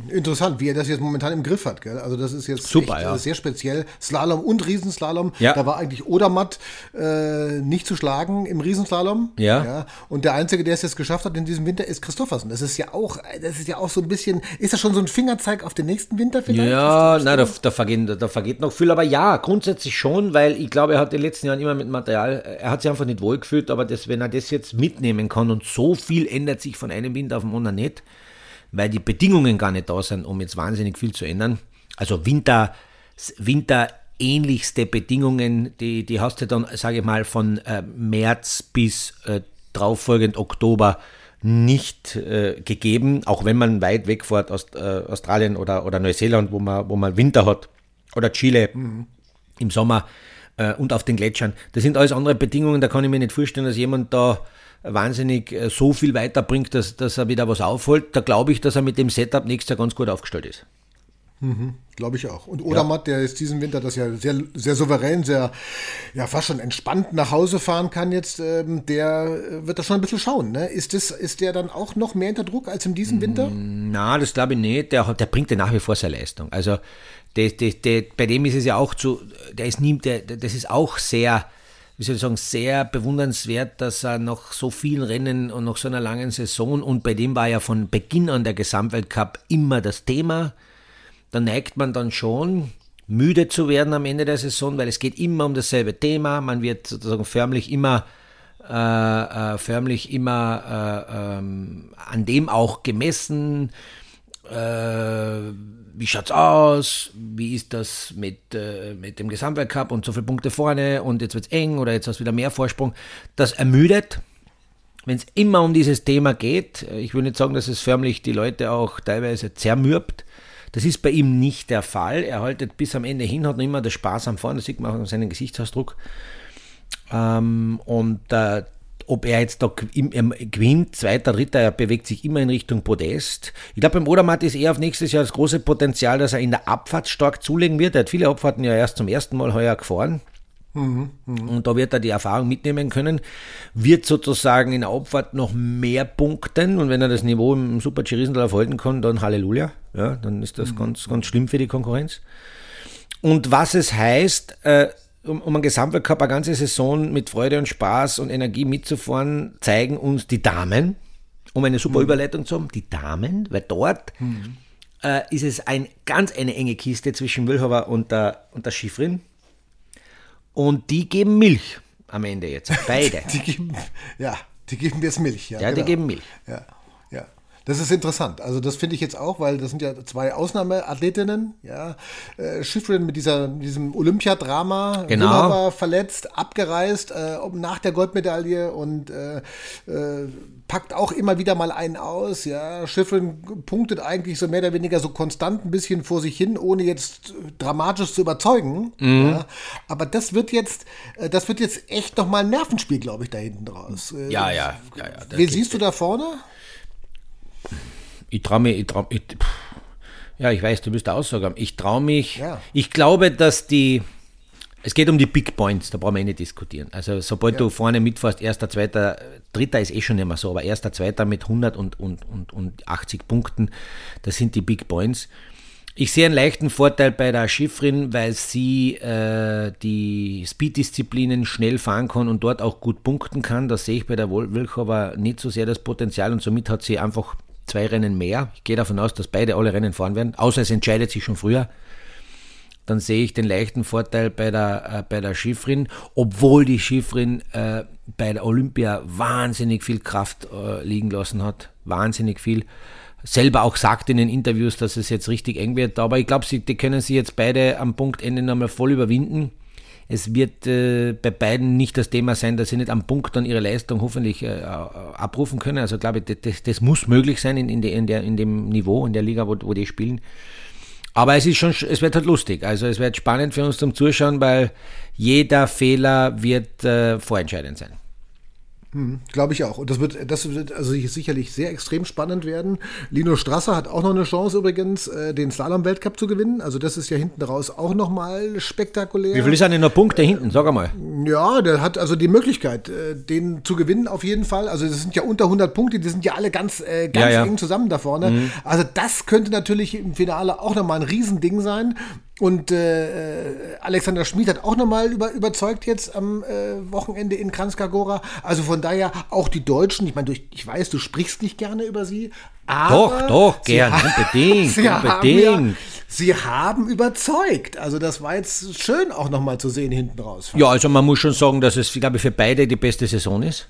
Interessant, wie er das jetzt momentan im Griff hat. Gell? Also das ist jetzt Super, echt, ja. sehr speziell. Slalom und Riesenslalom. Ja. Da war eigentlich Odermatt äh, nicht zu schlagen im Riesenslalom. Ja. ja. Und der Einzige, der es jetzt geschafft hat in diesem Winter, ist Christophersen. Das ist ja auch, das ist ja auch so ein bisschen, ist das schon so ein Fingerzeig auf den nächsten Winter vielleicht? Ja, nein, da, da, vergeht, da vergeht noch viel. Aber ja, grundsätzlich schon, weil ich glaube, er hat in den letzten Jahren immer mit Material, er hat sich einfach nicht wohlgefühlt, aber das, wenn er das jetzt mitnehmen kann und so viel ändert sich von einem Winter auf den anderen nicht, weil die Bedingungen gar nicht da sind, um jetzt wahnsinnig viel zu ändern. Also Winter, Winter ähnlichste Bedingungen, die, die hast du dann, sage ich mal, von äh, März bis äh, darauffolgend Oktober nicht äh, gegeben, auch wenn man weit weg fährt aus äh, Australien oder, oder Neuseeland, wo man, wo man Winter hat, oder Chile mhm. im Sommer äh, und auf den Gletschern. Das sind alles andere Bedingungen, da kann ich mir nicht vorstellen, dass jemand da wahnsinnig äh, so viel weiterbringt, dass, dass er wieder was aufholt. Da glaube ich, dass er mit dem Setup nächstes Jahr ganz gut aufgestellt ist. Mhm, Glaube ich auch. Und Odermatt, ja. der ist diesen Winter das ja sehr, sehr souverän, sehr, ja, fast schon entspannt nach Hause fahren kann jetzt, ähm, der äh, wird da schon ein bisschen schauen. Ne? Ist, das, ist der dann auch noch mehr unter Druck als in diesem Winter? Mm, na, das glaube ich nicht. Der, der bringt ja nach wie vor seine Leistung. Also, der, der, der, bei dem ist es ja auch zu, der ist nie, der, das ist auch sehr, wie soll ich sagen, sehr bewundernswert, dass er nach so vielen Rennen und nach so einer langen Saison und bei dem war ja von Beginn an der Gesamtweltcup immer das Thema. Da neigt man dann schon müde zu werden am Ende der Saison, weil es geht immer um dasselbe Thema. Man wird sozusagen förmlich immer äh, äh, förmlich immer äh, ähm, an dem auch gemessen. Äh, wie schaut's aus? Wie ist das mit, äh, mit dem Gesamtweltcup und so viele Punkte vorne und jetzt wird's eng oder jetzt hast du wieder mehr Vorsprung? Das ermüdet, wenn es immer um dieses Thema geht. Ich will nicht sagen, dass es förmlich die Leute auch teilweise zermürbt. Das ist bei ihm nicht der Fall. Er haltet bis am Ende hin, hat noch immer das Spaß am Fahren, das sieht man auch an seinem Gesichtsausdruck. Ähm, und äh, ob er jetzt da gewinnt, zweiter, dritter, er bewegt sich immer in Richtung Podest. Ich glaube, beim Odermatt ist eher auf nächstes Jahr das große Potenzial, dass er in der Abfahrt stark zulegen wird. Er hat viele Abfahrten ja erst zum ersten Mal heuer gefahren. Mhm, mh. Und da wird er die Erfahrung mitnehmen können, wird sozusagen in der Abfahrt noch mehr punkten und wenn er das Niveau im Super G Riesendorf halten kann, dann Halleluja. Ja, dann ist das mhm. ganz, ganz schlimm für die Konkurrenz. Und was es heißt, äh, um, um einen Gesamtweltcup eine ganze Saison mit Freude und Spaß und Energie mitzufahren, zeigen uns die Damen, um eine super mhm. Überleitung zu haben, die Damen, weil dort mhm. äh, ist es ein, ganz eine enge Kiste zwischen Wilhover und der, und der Schiffrin. Und die geben Milch am Ende jetzt, beide. die geben, ja, die geben jetzt Milch. Ja, ja genau. die geben Milch. Ja. Das ist interessant. Also das finde ich jetzt auch, weil das sind ja zwei Ausnahmeathletinnen. Ja, äh, Schifrin mit dieser diesem Olympiadrama, genau. war verletzt, abgereist äh, nach der Goldmedaille und äh, äh, packt auch immer wieder mal einen aus. Ja, Schifrin punktet eigentlich so mehr oder weniger so konstant ein bisschen vor sich hin, ohne jetzt dramatisch zu überzeugen. Mhm. Ja, aber das wird jetzt, äh, das wird jetzt echt noch mal ein Nervenspiel, glaube ich, da hinten draus. Äh, ja, ja, ja. ja Wie siehst du da vorne? Ich traue mich, ich trau, ich, ja, ich weiß, du bist der Aussage Ich traue mich, ja. ich glaube, dass die, es geht um die Big Points, da brauchen wir eh nicht diskutieren. Also, sobald ja. du vorne mitfährst, erster, zweiter, dritter ist eh schon nicht mehr so, aber erster, zweiter mit 100 und, und, und, und 80 Punkten, das sind die Big Points. Ich sehe einen leichten Vorteil bei der Schiffrin, weil sie äh, die Speed-Disziplinen schnell fahren kann und dort auch gut punkten kann. Das sehe ich bei der Wilchover nicht so sehr das Potenzial und somit hat sie einfach zwei Rennen mehr. Ich gehe davon aus, dass beide alle Rennen fahren werden, außer es entscheidet sich schon früher. Dann sehe ich den leichten Vorteil bei der, äh, bei der Schifrin, obwohl die Schifrin äh, bei der Olympia wahnsinnig viel Kraft äh, liegen lassen hat. Wahnsinnig viel. Selber auch sagt in den Interviews, dass es jetzt richtig eng wird. Aber ich glaube, die können sie jetzt beide am Punktende nochmal voll überwinden. Es wird äh, bei beiden nicht das Thema sein, dass sie nicht am Punkt dann ihre Leistung hoffentlich äh, abrufen können. Also glaube ich, das, das muss möglich sein in, in, de, in, der, in dem Niveau, in der Liga, wo, wo die spielen. Aber es ist schon, es wird halt lustig. Also es wird spannend für uns zum Zuschauen, weil jeder Fehler wird äh, vorentscheidend sein. Hm, Glaube ich auch. Und das wird, das wird also sicherlich sehr extrem spannend werden. Lino Strasser hat auch noch eine Chance übrigens, äh, den Slalom-Weltcup zu gewinnen. Also das ist ja hinten raus auch nochmal spektakulär. Wie viel ist denn noch Punkte hinten? Sag einmal. Ja, der hat also die Möglichkeit, äh, den zu gewinnen auf jeden Fall. Also das sind ja unter 100 Punkte, die sind ja alle ganz, äh, ganz ja, ja. eng zusammen da vorne. Mhm. Also das könnte natürlich im Finale auch nochmal ein Riesending sein. Und äh, Alexander Schmid hat auch nochmal über, überzeugt jetzt am äh, Wochenende in Kranjska Also von daher auch die Deutschen, ich meine, ich weiß, du sprichst nicht gerne über sie, aber. Doch, doch, gern, unbedingt, sie unbedingt. Haben ja, sie haben überzeugt. Also das war jetzt schön auch nochmal zu sehen hinten raus. Ja, also man muss schon sagen, dass es, glaube ich, für beide die beste Saison ist.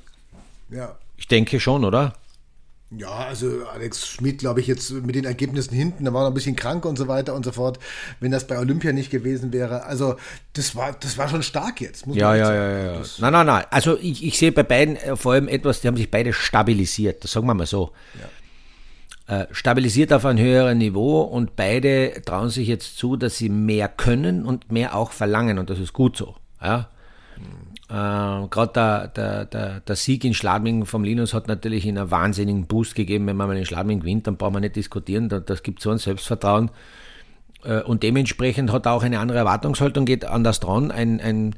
Ja. Ich denke schon, oder? Ja, also Alex Schmidt, glaube ich, jetzt mit den Ergebnissen hinten, da war noch ein bisschen krank und so weiter und so fort, wenn das bei Olympia nicht gewesen wäre. Also das war, das war schon stark jetzt. ja, ja, ja, ja, ja. Nein, nein, nein. Also ich, ich sehe bei beiden äh, vor allem etwas, die haben sich beide stabilisiert, das sagen wir mal so. Ja. Äh, stabilisiert auf ein höheren Niveau und beide trauen sich jetzt zu, dass sie mehr können und mehr auch verlangen und das ist gut so. Ja. Äh, Gerade der, der, der, der, Sieg in Schladming vom Linus hat natürlich einen wahnsinnigen Boost gegeben. Wenn man mal in Schladming gewinnt, dann braucht man nicht diskutieren. Das, gibt so ein Selbstvertrauen. Äh, und dementsprechend hat er auch eine andere Erwartungshaltung, geht anders dran. Ein, ein,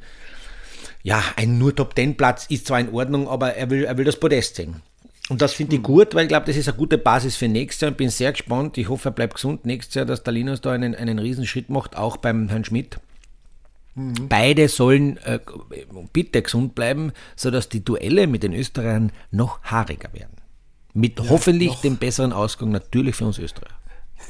ja, ein nur Top-10-Platz ist zwar in Ordnung, aber er will, er will das Podest sehen. Und das finde ich gut, weil ich glaube, das ist eine gute Basis für nächstes Jahr. Ich bin sehr gespannt. Ich hoffe, er bleibt gesund nächstes Jahr, dass der Linus da einen, einen Riesenschritt macht, auch beim Herrn Schmidt. Mhm. Beide sollen äh, bitte gesund bleiben, sodass die Duelle mit den Österreichern noch haariger werden. Mit ja, hoffentlich noch. dem besseren Ausgang natürlich für uns Österreicher.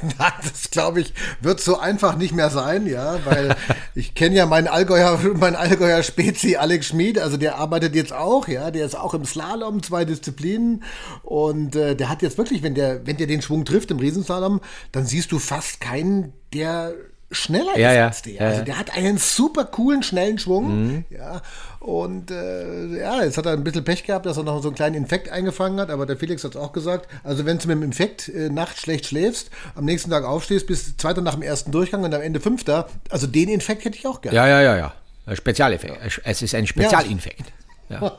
Das glaube ich, wird so einfach nicht mehr sein, ja, weil ich kenne ja meinen Allgäuer, meinen Allgäuer Spezi Alex Schmid, also der arbeitet jetzt auch, ja, der ist auch im Slalom, zwei Disziplinen und äh, der hat jetzt wirklich, wenn der, wenn der den Schwung trifft im Riesenslalom, dann siehst du fast keinen, der schneller ja, ist ja. als der. Also der hat einen super coolen, schnellen Schwung. Mhm. Ja. Und äh, ja, jetzt hat er ein bisschen Pech gehabt, dass er noch so einen kleinen Infekt eingefangen hat, aber der Felix hat es auch gesagt. Also wenn du mit dem Infekt äh, nachts schlecht schläfst, am nächsten Tag aufstehst, bis zweiter nach dem ersten Durchgang und am Ende fünfter, also den Infekt hätte ich auch gerne. Ja, ja, ja, ja. Ein Spezialeffekt. Es ist ein Spezialinfekt. Ja.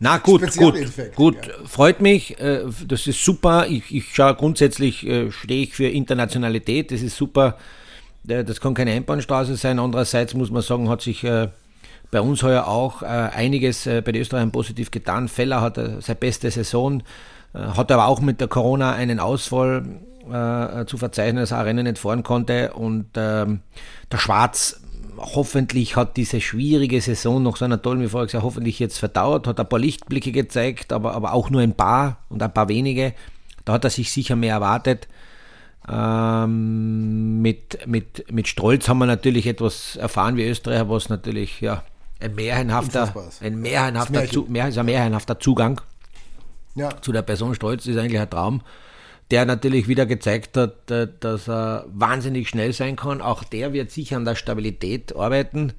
Na gut, gut, gut, ja. freut mich. Äh, das ist super. Ich, ich schaue grundsätzlich, äh, stehe ich für Internationalität. Das ist super das kann keine Einbahnstraße sein. Andererseits muss man sagen, hat sich äh, bei uns heuer auch äh, einiges äh, bei den Österreichern positiv getan. Feller hat seine beste Saison, hat aber auch mit der Corona einen Ausfall zu verzeichnen, dass er Rennen nicht fahren konnte. Und ähm, der Schwarz hoffentlich hat diese schwierige Saison nach so einer tollen, wie vorher gesagt, hoffentlich jetzt verdauert, hat ein paar Lichtblicke gezeigt, aber, aber auch nur ein paar und ein paar wenige. Da hat er sich sicher mehr erwartet. Ähm, mit, mit, mit Stolz haben wir natürlich etwas erfahren wie Österreicher, was natürlich ja, ein märchenhafter, ein märchenhafter, zu, mehr, ein märchenhafter Zugang ja. zu der Person Stolz ist eigentlich ein Traum, der natürlich wieder gezeigt hat, äh, dass er wahnsinnig schnell sein kann. Auch der wird sicher an der Stabilität arbeiten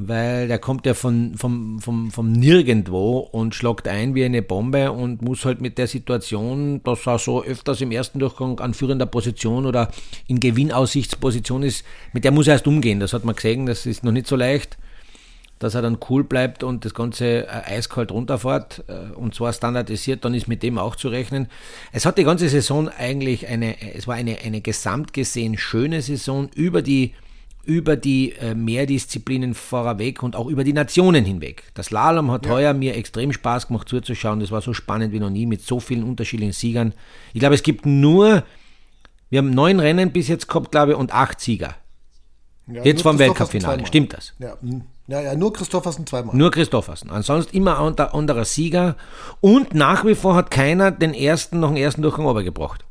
weil der kommt ja von, vom, vom, vom Nirgendwo und schlagt ein wie eine Bombe und muss halt mit der Situation, dass er so öfters im ersten Durchgang an führender Position oder in Gewinnaussichtsposition ist, mit der muss er erst umgehen. Das hat man gesehen, das ist noch nicht so leicht, dass er dann cool bleibt und das Ganze äh, eiskalt runterfährt äh, und zwar standardisiert, dann ist mit dem auch zu rechnen. Es hat die ganze Saison eigentlich eine, es war eine, eine gesamt gesehen schöne Saison über die über die äh, Mehrdisziplinen vorweg und auch über die Nationen hinweg. Das Slalom hat ja. heuer mir extrem Spaß gemacht zuzuschauen. Das war so spannend wie noch nie mit so vielen unterschiedlichen Siegern. Ich glaube, es gibt nur, wir haben neun Rennen bis jetzt gehabt, glaube ich, und acht Sieger. Ja, jetzt vom Weltcup-Finale. Stimmt das? Ja. ja, ja, nur Christoffersen zweimal. Nur Christoffersen. Ansonsten immer unter anderer Sieger. Und nach wie vor hat keiner den ersten noch den ersten Durchgang übergebracht.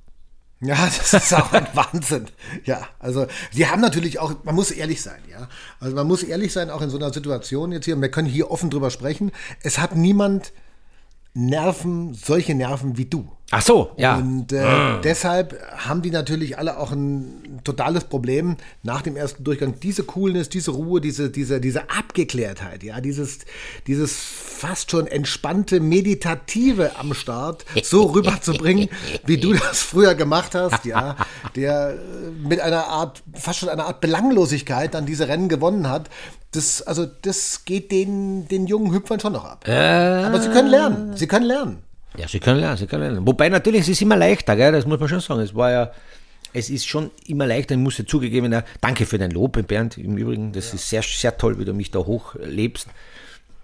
Ja, das ist auch ein Wahnsinn. Ja, also sie haben natürlich auch, man muss ehrlich sein, ja. Also man muss ehrlich sein, auch in so einer Situation jetzt hier, und wir können hier offen drüber sprechen. Es hat niemand Nerven, solche Nerven wie du. Ach so, ja. Und äh, ah. deshalb haben die natürlich alle auch ein totales Problem nach dem ersten Durchgang. Diese Coolness, diese Ruhe, diese, diese, diese Abgeklärtheit, ja, dieses, dieses fast schon entspannte, meditative am Start so rüberzubringen, wie du das früher gemacht hast, ja, der äh, mit einer Art, fast schon einer Art Belanglosigkeit dann diese Rennen gewonnen hat. Das, also, das geht den, den jungen Hüpfern schon noch ab. Äh. Aber sie können lernen. Sie können lernen. Ja, sie können lernen, sie können lernen. Wobei natürlich, es ist immer leichter, gell? das muss man schon sagen. Es war ja, es ist schon immer leichter, ich muss ja zugegeben, ja, danke für dein Lob, Bernd, im Übrigen, das ja. ist sehr, sehr toll, wie du mich da hochlebst.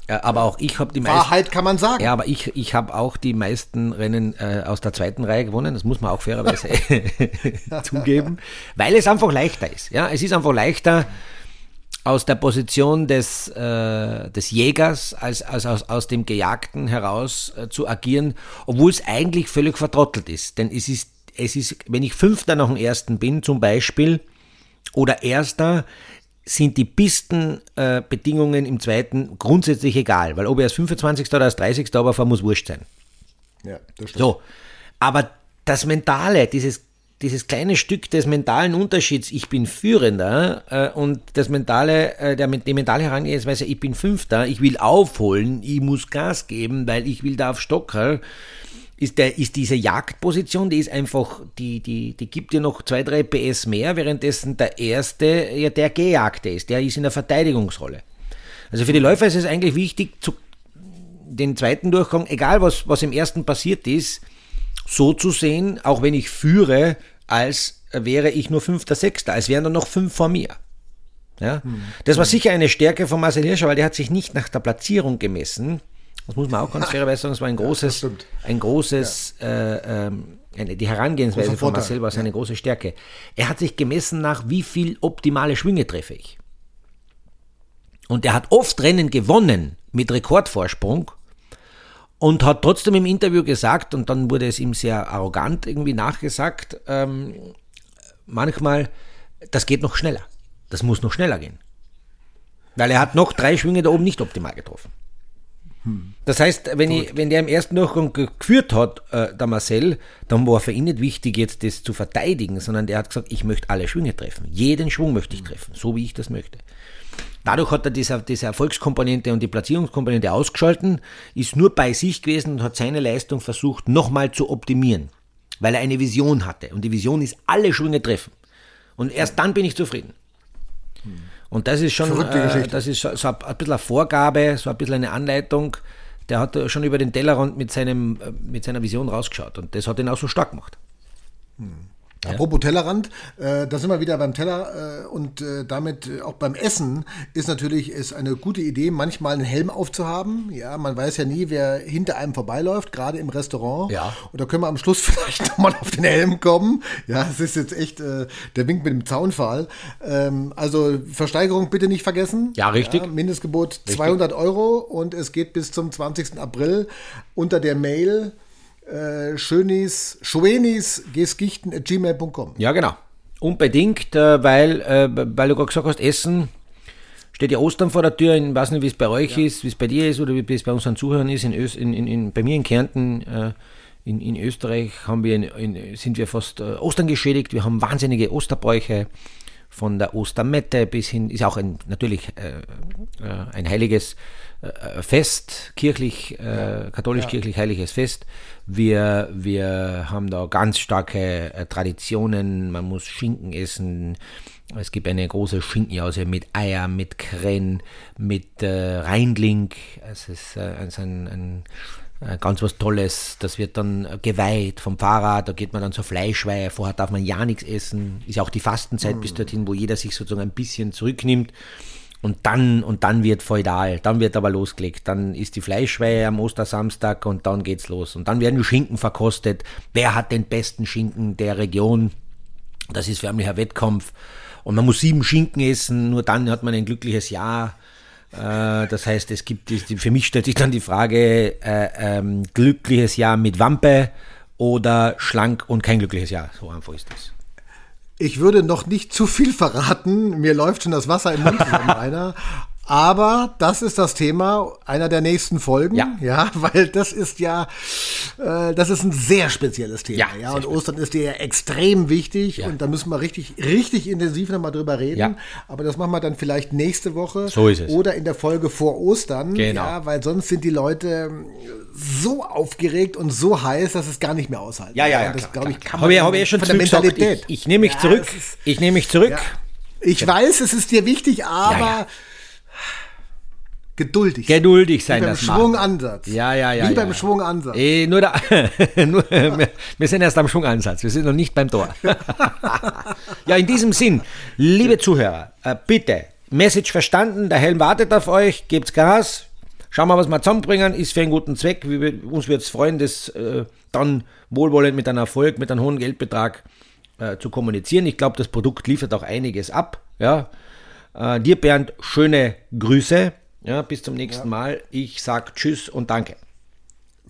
Aber auch ich habe die meisten. Wahrheit kann man sagen. Ja, aber ich, ich habe auch die meisten Rennen äh, aus der zweiten Reihe gewonnen. Das muss man auch fairerweise zugeben, weil es einfach leichter ist. Ja, es ist einfach leichter, aus der Position des, äh, des Jägers als, als aus, aus dem Gejagten heraus äh, zu agieren, obwohl es eigentlich völlig vertrottelt ist. Denn es ist, es ist, wenn ich Fünfter nach dem Ersten bin zum Beispiel oder Erster, sind die Pistenbedingungen äh, im Zweiten grundsätzlich egal, weil ob er als 25. oder als 30. aber muss wurscht sein. Ja, das stimmt. So, aber das Mentale, dieses dieses kleine Stück des mentalen Unterschieds, ich bin Führender äh, und das mentale, äh, der, die mentale Herangehensweise, ich bin Fünfter, ich will aufholen, ich muss Gas geben, weil ich will da auf Stocker, ist, der, ist diese Jagdposition, die ist einfach, die, die, die gibt dir noch zwei, drei PS mehr, währenddessen der Erste ja der Gejagte ist, der ist in der Verteidigungsrolle. Also für die Läufer ist es eigentlich wichtig, zu, den zweiten Durchgang, egal was, was im ersten passiert ist, so zu sehen, auch wenn ich führe, als wäre ich nur Fünfter, Sechster, als wären da noch fünf vor mir. Ja? Hm. Das war sicher eine Stärke von Marcel Hirscher, weil der hat sich nicht nach der Platzierung gemessen. Das muss man auch ganz fairerweise sagen, es war ein großes, ja, ein großes, ja. äh, eine, die Herangehensweise von Marcel war seine ja. große Stärke. Er hat sich gemessen nach, wie viel optimale Schwünge treffe ich. Und er hat oft Rennen gewonnen mit Rekordvorsprung und hat trotzdem im Interview gesagt, und dann wurde es ihm sehr arrogant irgendwie nachgesagt, ähm, manchmal, das geht noch schneller. Das muss noch schneller gehen. Weil er hat noch drei Schwünge da oben nicht optimal getroffen. Das heißt, wenn, ich, wenn der im ersten Durchgang geführt hat, äh, der Marcel, dann war für ihn nicht wichtig, jetzt das zu verteidigen, sondern der hat gesagt, ich möchte alle Schwünge treffen. Jeden Schwung möchte ich treffen, so wie ich das möchte. Dadurch hat er diese, diese Erfolgskomponente und die Platzierungskomponente ausgeschalten, ist nur bei sich gewesen und hat seine Leistung versucht, nochmal zu optimieren, weil er eine Vision hatte. Und die Vision ist, alle Schwünge treffen. Und erst dann bin ich zufrieden. Und das ist schon, äh, das ist so ein bisschen eine Vorgabe, so ein bisschen eine Anleitung. Der hat schon über den Tellerrand mit, seinem, äh, mit seiner Vision rausgeschaut und das hat ihn auch so stark gemacht. Hm. Ja. Apropos Tellerrand, äh, da sind wir wieder beim Teller äh, und äh, damit äh, auch beim Essen ist natürlich ist eine gute Idee, manchmal einen Helm aufzuhaben. Ja, man weiß ja nie, wer hinter einem vorbeiläuft, gerade im Restaurant. Ja. Und da können wir am Schluss vielleicht nochmal auf den Helm kommen. Ja, es ist jetzt echt äh, der Wink mit dem Zaunfall. Ähm, also Versteigerung bitte nicht vergessen. Ja, richtig. Ja, Mindestgebot richtig. 200 Euro und es geht bis zum 20. April unter der Mail äh, schönis, gmail.com. Ja, genau. Unbedingt, äh, weil, äh, weil du gerade gesagt hast, Essen steht ja Ostern vor der Tür. Ich weiß nicht, wie es bei euch ja. ist, wie es bei dir ist oder wie es bei unseren Zuhörern ist. In Öst, in, in, in, bei mir in Kärnten, in, in Österreich, haben wir in, sind wir fast Ostern geschädigt. Wir haben wahnsinnige Osterbräuche von der Ostermette bis hin, ist auch ein, natürlich äh, ein heiliges äh, Fest, kirchlich, äh, katholisch-kirchlich heiliges Fest. Wir, wir haben da ganz starke äh, Traditionen. Man muss Schinken essen. Es gibt eine große Schinkenjause mit Eier, mit Kren, mit äh, Reindling. Es ist, äh, ein, ein, ein ganz was Tolles. Das wird dann geweiht vom Fahrrad, da geht man dann zur Fleischweihe. Vorher darf man ja nichts essen. Ist ja auch die Fastenzeit mm. bis dorthin, wo jeder sich sozusagen ein bisschen zurücknimmt. Und dann, und dann wird feudal, dann wird aber losgelegt. Dann ist die Fleischweihe am Ostersamstag und dann geht's los. Und dann werden die Schinken verkostet. Wer hat den besten Schinken der Region? Das ist förmlich ein Wettkampf. Und man muss sieben Schinken essen, nur dann hat man ein glückliches Jahr. Äh, das heißt, es gibt, für mich stellt sich dann die Frage, äh, ähm, glückliches Jahr mit Wampe oder schlank und kein glückliches Jahr. So einfach ist das. Ich würde noch nicht zu viel verraten. Mir läuft schon das Wasser im Mund zusammen. Aber das ist das Thema einer der nächsten Folgen, ja, ja weil das ist ja, äh, das ist ein sehr spezielles Thema, ja. ja und Ostern ist dir ja extrem wichtig ja. und da müssen wir richtig, richtig intensiv nochmal drüber reden. Ja. Aber das machen wir dann vielleicht nächste Woche so ist es. oder in der Folge vor Ostern, genau. ja, weil sonst sind die Leute so aufgeregt und so heiß, dass es gar nicht mehr aushalten. Ja, ja, ja. das glaube ich kann man habe ich, schon von der Mentalität. Ich, ich nehme mich zurück. Ich nehme mich zurück. Ich weiß, es ist dir wichtig, aber geduldig. Geduldig sein, Wie beim Schwungansatz. Ja, ja, ja. Wie ja, beim Schwungansatz. Eh, nur da, nur, wir, wir, sind erst am Schwungansatz. Wir sind noch nicht beim Tor. ja, in diesem Sinn, liebe Zuhörer, äh, bitte, Message verstanden, der Helm wartet auf euch, gebt's Gas. Schauen wir, was wir zusammenbringen, ist für einen guten Zweck. Wir, uns wird es freuen, das äh, dann wohlwollend mit einem Erfolg, mit einem hohen Geldbetrag äh, zu kommunizieren. Ich glaube, das Produkt liefert auch einiges ab. Ja. Äh, dir, Bernd, schöne Grüße. Ja, bis zum nächsten ja. Mal. Ich sage Tschüss und danke.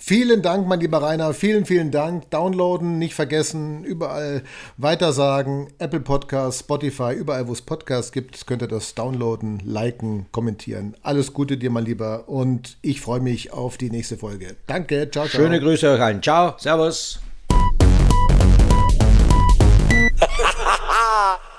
Vielen Dank, mein lieber Rainer. Vielen, vielen Dank. Downloaden, nicht vergessen. Überall weitersagen. Apple Podcasts, Spotify, überall, wo es Podcasts gibt, könnt ihr das downloaden, liken, kommentieren. Alles Gute dir, mein Lieber. Und ich freue mich auf die nächste Folge. Danke. Ciao, ciao. Schöne Grüße euch allen. Ciao. Servus.